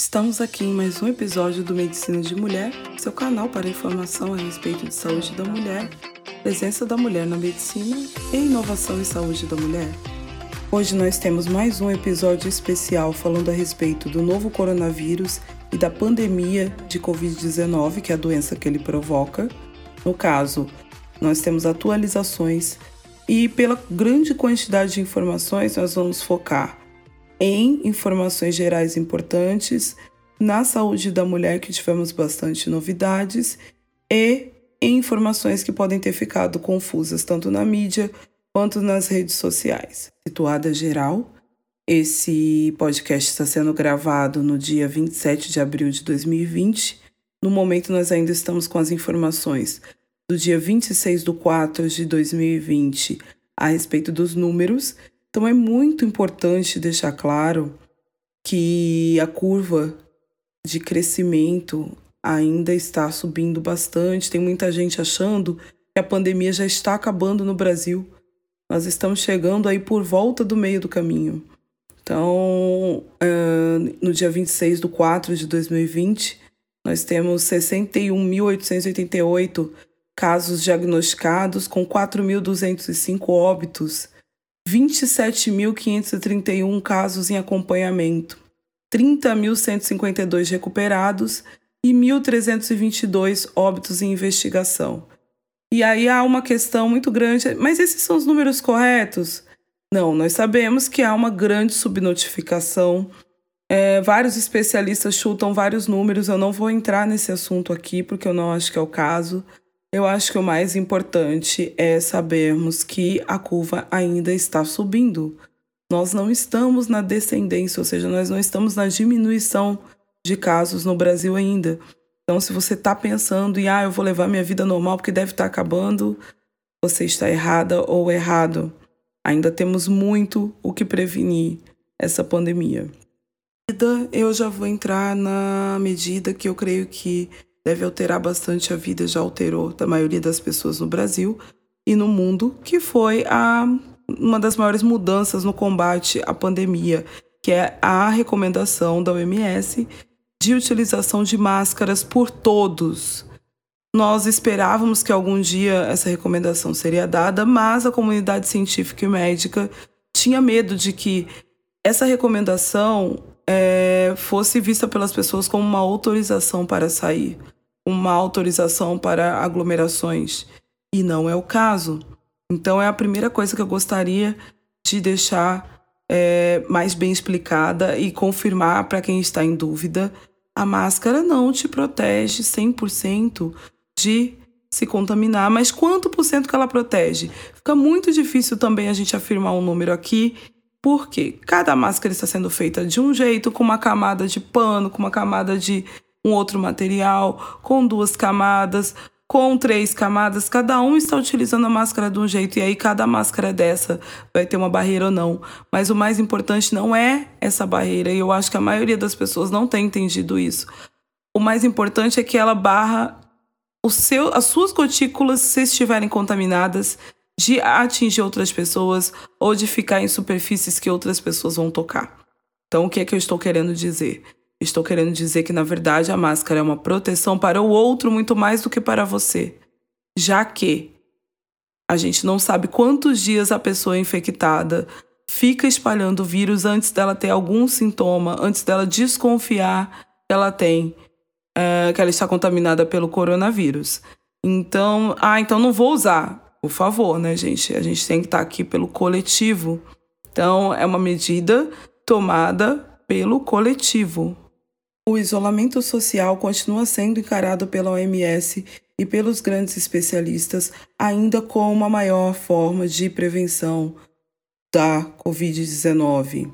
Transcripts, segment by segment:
Estamos aqui em mais um episódio do Medicina de Mulher, seu canal para informação a respeito de saúde da mulher, presença da mulher na medicina e inovação em saúde da mulher. Hoje nós temos mais um episódio especial falando a respeito do novo coronavírus e da pandemia de Covid-19, que é a doença que ele provoca. No caso, nós temos atualizações e, pela grande quantidade de informações, nós vamos focar em informações gerais importantes, na saúde da mulher, que tivemos bastante novidades, e em informações que podem ter ficado confusas tanto na mídia quanto nas redes sociais. Situada geral, esse podcast está sendo gravado no dia 27 de abril de 2020. No momento, nós ainda estamos com as informações do dia 26 de 4 de 2020 a respeito dos números então é muito importante deixar claro que a curva de crescimento ainda está subindo bastante. Tem muita gente achando que a pandemia já está acabando no Brasil. Nós estamos chegando aí por volta do meio do caminho. Então, uh, no dia 26 de 4 de 2020, nós temos 61.888 casos diagnosticados, com 4.205 óbitos 27.531 casos em acompanhamento, 30.152 recuperados e 1.322 óbitos em investigação. E aí há uma questão muito grande, mas esses são os números corretos? Não, nós sabemos que há uma grande subnotificação. É, vários especialistas chutam vários números, eu não vou entrar nesse assunto aqui porque eu não acho que é o caso. Eu acho que o mais importante é sabermos que a curva ainda está subindo. Nós não estamos na descendência, ou seja, nós não estamos na diminuição de casos no Brasil ainda. Então, se você está pensando em, ah, eu vou levar minha vida normal porque deve estar tá acabando, você está errada ou errado. Ainda temos muito o que prevenir essa pandemia. Eu já vou entrar na medida que eu creio que deve alterar bastante a vida, já alterou da maioria das pessoas no Brasil e no mundo, que foi a, uma das maiores mudanças no combate à pandemia, que é a recomendação da OMS de utilização de máscaras por todos. Nós esperávamos que algum dia essa recomendação seria dada, mas a comunidade científica e médica tinha medo de que essa recomendação é, fosse vista pelas pessoas como uma autorização para sair, uma autorização para aglomerações. E não é o caso. Então, é a primeira coisa que eu gostaria de deixar é, mais bem explicada e confirmar para quem está em dúvida: a máscara não te protege 100% de se contaminar, mas quanto por cento que ela protege? Fica muito difícil também a gente afirmar um número aqui porque cada máscara está sendo feita de um jeito, com uma camada de pano, com uma camada de um outro material, com duas camadas, com três camadas. Cada um está utilizando a máscara de um jeito, e aí cada máscara dessa vai ter uma barreira ou não. Mas o mais importante não é essa barreira, e eu acho que a maioria das pessoas não tem entendido isso. O mais importante é que ela barra o seu, as suas gotículas, se estiverem contaminadas, de atingir outras pessoas ou de ficar em superfícies que outras pessoas vão tocar. Então, o que é que eu estou querendo dizer? Estou querendo dizer que, na verdade, a máscara é uma proteção para o outro muito mais do que para você, já que a gente não sabe quantos dias a pessoa infectada fica espalhando o vírus antes dela ter algum sintoma, antes dela desconfiar que ela tem, é, que ela está contaminada pelo coronavírus. Então, ah, então não vou usar por favor, né, gente? A gente tem que estar aqui pelo coletivo. Então, é uma medida tomada pelo coletivo. O isolamento social continua sendo encarado pela OMS e pelos grandes especialistas ainda como a maior forma de prevenção da Covid-19.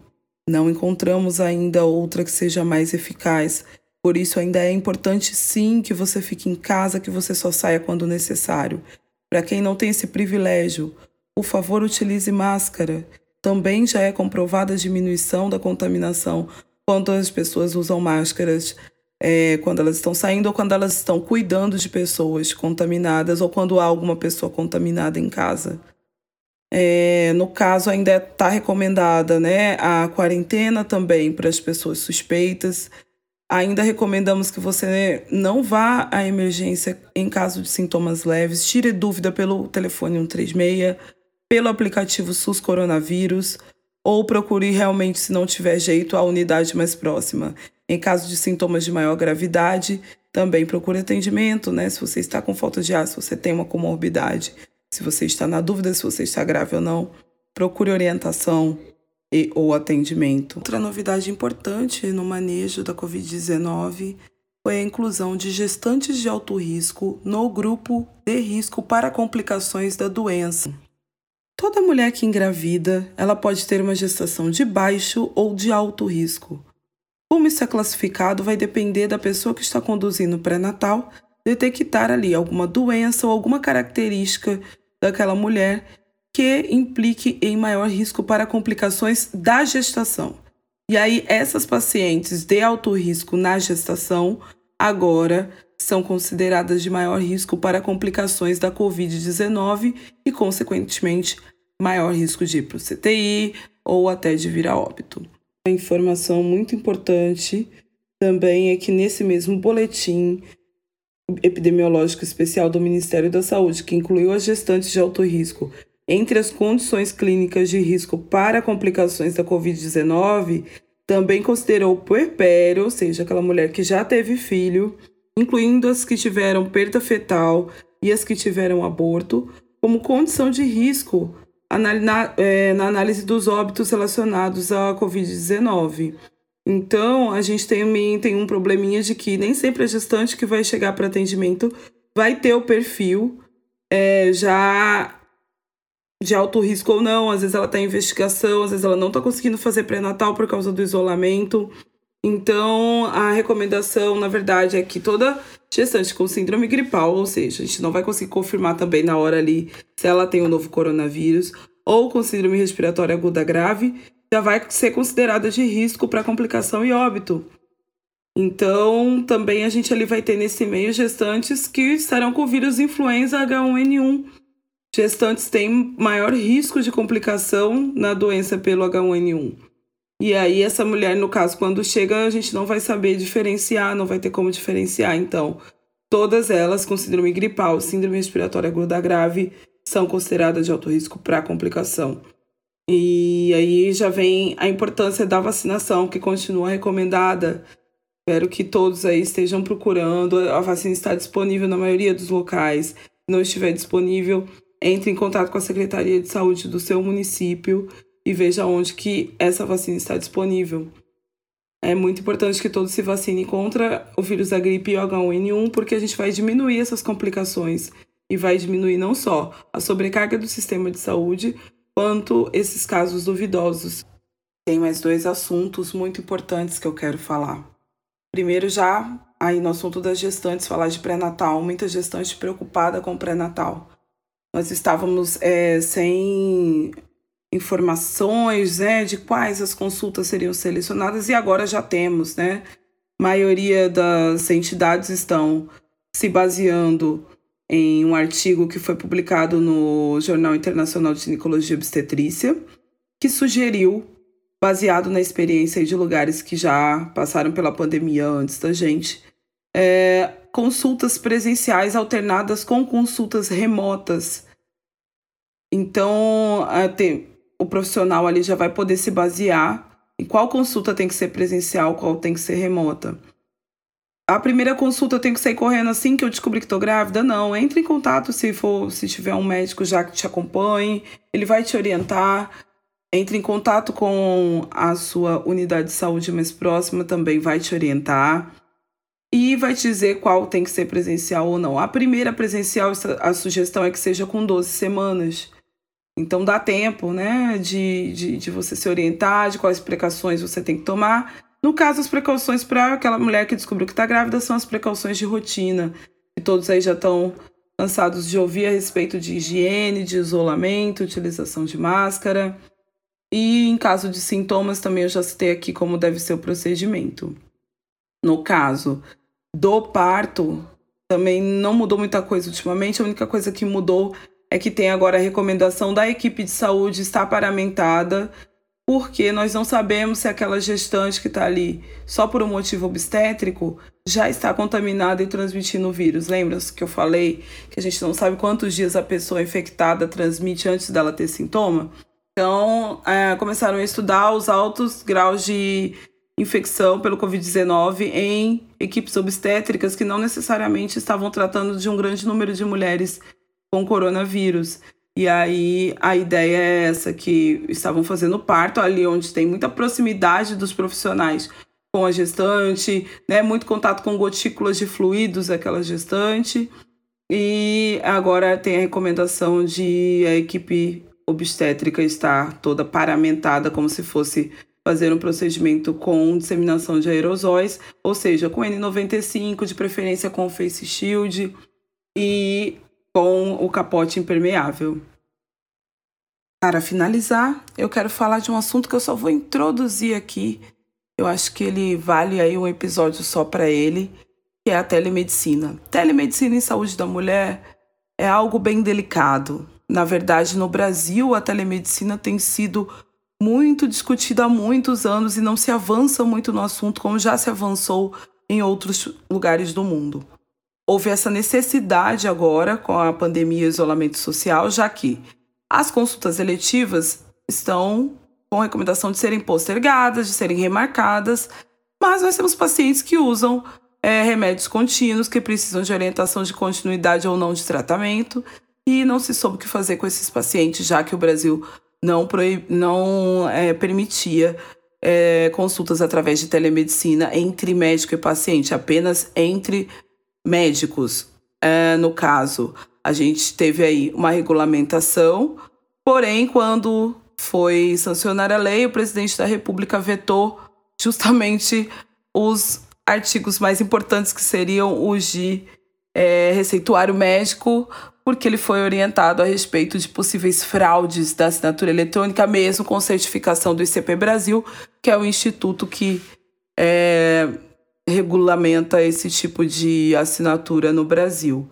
Não encontramos ainda outra que seja mais eficaz, por isso ainda é importante sim que você fique em casa, que você só saia quando necessário. Para quem não tem esse privilégio, por favor, utilize máscara. Também já é comprovada a diminuição da contaminação quando as pessoas usam máscaras é, quando elas estão saindo ou quando elas estão cuidando de pessoas contaminadas ou quando há alguma pessoa contaminada em casa. É, no caso, ainda está recomendada né, a quarentena também para as pessoas suspeitas Ainda recomendamos que você não vá à emergência em caso de sintomas leves. Tire dúvida pelo telefone 136, pelo aplicativo SUS Coronavírus ou procure realmente, se não tiver jeito, a unidade mais próxima. Em caso de sintomas de maior gravidade, também procure atendimento, né? Se você está com falta de ar, se você tem uma comorbidade, se você está na dúvida se você está grave ou não, procure orientação e ou atendimento. Outra novidade importante no manejo da COVID-19 foi a inclusão de gestantes de alto risco no grupo de risco para complicações da doença. Toda mulher que engravida, ela pode ter uma gestação de baixo ou de alto risco. Como isso é classificado vai depender da pessoa que está conduzindo o pré-natal detectar ali alguma doença ou alguma característica daquela mulher que implique em maior risco para complicações da gestação. E aí, essas pacientes de alto risco na gestação agora são consideradas de maior risco para complicações da Covid-19 e, consequentemente, maior risco de ir para o CTI ou até de vir a óbito. Uma informação muito importante também é que nesse mesmo boletim epidemiológico especial do Ministério da Saúde, que incluiu as gestantes de alto risco entre as condições clínicas de risco para complicações da Covid-19, também considerou o puerpério, ou seja, aquela mulher que já teve filho, incluindo as que tiveram perda fetal e as que tiveram aborto, como condição de risco na, é, na análise dos óbitos relacionados à Covid-19. Então, a gente também tem um probleminha de que nem sempre a gestante que vai chegar para atendimento vai ter o perfil é, já de alto risco ou não, às vezes ela está em investigação, às vezes ela não está conseguindo fazer pré-natal por causa do isolamento. Então, a recomendação, na verdade, é que toda gestante com síndrome gripal, ou seja, a gente não vai conseguir confirmar também na hora ali se ela tem o um novo coronavírus, ou com síndrome respiratória aguda grave, já vai ser considerada de risco para complicação e óbito. Então, também a gente ali vai ter nesse meio gestantes que estarão com vírus influenza H1N1 gestantes têm maior risco de complicação na doença pelo H1N1. E aí, essa mulher, no caso, quando chega, a gente não vai saber diferenciar, não vai ter como diferenciar. Então, todas elas com síndrome gripal, síndrome respiratória aguda grave, são consideradas de alto risco para complicação. E aí já vem a importância da vacinação, que continua recomendada. Espero que todos aí estejam procurando. A vacina está disponível na maioria dos locais. Se não estiver disponível, entre em contato com a Secretaria de Saúde do seu município e veja onde que essa vacina está disponível. É muito importante que todos se vacinem contra o vírus da gripe e o H1N1, porque a gente vai diminuir essas complicações e vai diminuir não só a sobrecarga do sistema de saúde, quanto esses casos duvidosos. Tem mais dois assuntos muito importantes que eu quero falar. Primeiro, já aí no assunto das gestantes, falar de pré-natal, muita gestante preocupada com pré-natal nós estávamos é, sem informações né, de quais as consultas seriam selecionadas e agora já temos, né? A maioria das entidades estão se baseando em um artigo que foi publicado no Jornal Internacional de Ginecologia e Obstetrícia, que sugeriu, baseado na experiência de lugares que já passaram pela pandemia antes da gente, é, consultas presenciais alternadas com consultas remotas. Então, tem, o profissional ali já vai poder se basear em qual consulta tem que ser presencial, qual tem que ser remota. A primeira consulta tem que sair correndo assim que eu descobri que estou grávida? Não, entre em contato se for, se tiver um médico já que te acompanhe, ele vai te orientar. Entre em contato com a sua unidade de saúde mais próxima, também vai te orientar e vai te dizer qual tem que ser presencial ou não. A primeira presencial, a sugestão é que seja com 12 semanas. Então dá tempo, né, de, de, de você se orientar, de quais precauções você tem que tomar. No caso, as precauções para aquela mulher que descobriu que está grávida são as precauções de rotina. E todos aí já estão cansados de ouvir a respeito de higiene, de isolamento, utilização de máscara. E em caso de sintomas, também eu já citei aqui como deve ser o procedimento. No caso do parto, também não mudou muita coisa ultimamente. A única coisa que mudou é que tem agora a recomendação da equipe de saúde estar paramentada porque nós não sabemos se aquela gestante que está ali só por um motivo obstétrico já está contaminada e transmitindo o vírus. Lembra que eu falei que a gente não sabe quantos dias a pessoa infectada transmite antes dela ter sintoma? Então, é, começaram a estudar os altos graus de infecção pelo Covid-19 em equipes obstétricas que não necessariamente estavam tratando de um grande número de mulheres com coronavírus. E aí a ideia é essa, que estavam fazendo parto ali onde tem muita proximidade dos profissionais com a gestante, né? Muito contato com gotículas de fluidos daquela gestante. E agora tem a recomendação de a equipe obstétrica estar toda paramentada como se fosse fazer um procedimento com disseminação de aerosóis, ou seja, com N95, de preferência com face shield e com o capote impermeável. Para finalizar, eu quero falar de um assunto que eu só vou introduzir aqui. Eu acho que ele vale aí um episódio só para ele, que é a telemedicina. Telemedicina em saúde da mulher é algo bem delicado. Na verdade, no Brasil, a telemedicina tem sido muito discutida há muitos anos e não se avança muito no assunto como já se avançou em outros lugares do mundo houve essa necessidade agora com a pandemia e isolamento social, já que as consultas eletivas estão com recomendação de serem postergadas, de serem remarcadas, mas nós temos pacientes que usam é, remédios contínuos, que precisam de orientação de continuidade ou não de tratamento, e não se soube o que fazer com esses pacientes, já que o Brasil não, proib... não é, permitia é, consultas através de telemedicina entre médico e paciente, apenas entre médicos. É, no caso, a gente teve aí uma regulamentação, porém, quando foi sancionar a lei, o presidente da República vetou justamente os artigos mais importantes, que seriam os de é, receituário médico, porque ele foi orientado a respeito de possíveis fraudes da assinatura eletrônica, mesmo com certificação do ICP Brasil, que é o instituto que é, regulamenta esse tipo de assinatura no Brasil.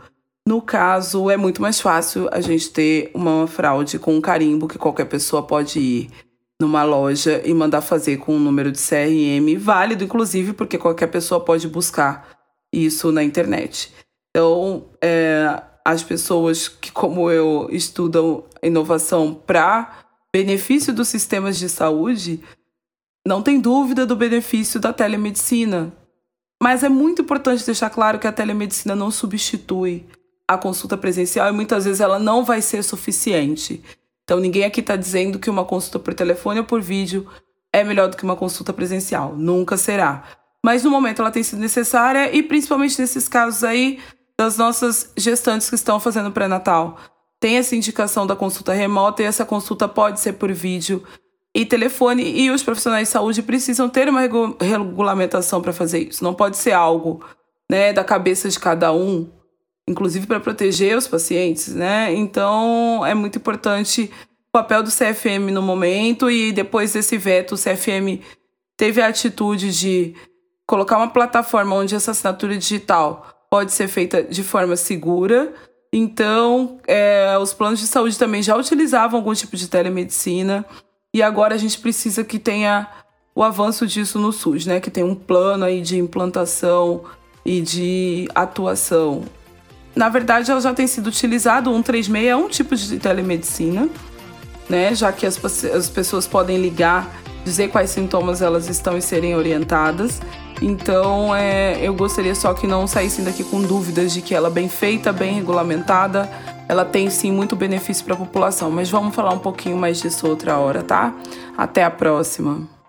No caso, é muito mais fácil a gente ter uma fraude com um carimbo que qualquer pessoa pode ir numa loja e mandar fazer com um número de CRM válido, inclusive, porque qualquer pessoa pode buscar isso na internet. Então, é, as pessoas que, como eu, estudam inovação para benefício dos sistemas de saúde, não tem dúvida do benefício da telemedicina, mas é muito importante deixar claro que a telemedicina não substitui a consulta presencial e muitas vezes ela não vai ser suficiente. Então ninguém aqui está dizendo que uma consulta por telefone ou por vídeo é melhor do que uma consulta presencial. Nunca será. Mas no momento ela tem sido necessária e principalmente nesses casos aí das nossas gestantes que estão fazendo pré-natal. Tem essa indicação da consulta remota e essa consulta pode ser por vídeo e telefone e os profissionais de saúde precisam ter uma regulamentação para fazer isso. Não pode ser algo, né, da cabeça de cada um, inclusive para proteger os pacientes, né? Então é muito importante o papel do CFM no momento e depois desse veto o CFM teve a atitude de colocar uma plataforma onde essa assinatura digital pode ser feita de forma segura. Então, é, os planos de saúde também já utilizavam algum tipo de telemedicina. E agora a gente precisa que tenha o avanço disso no SUS, né? Que tem um plano aí de implantação e de atuação. Na verdade, ela já tem sido utilizado, o 136 é um tipo de telemedicina, né? Já que as, as pessoas podem ligar, dizer quais sintomas elas estão e serem orientadas. Então, é, eu gostaria só que não saíssem daqui com dúvidas de que ela é bem feita, bem regulamentada, ela tem sim muito benefício para a população, mas vamos falar um pouquinho mais disso outra hora, tá? Até a próxima.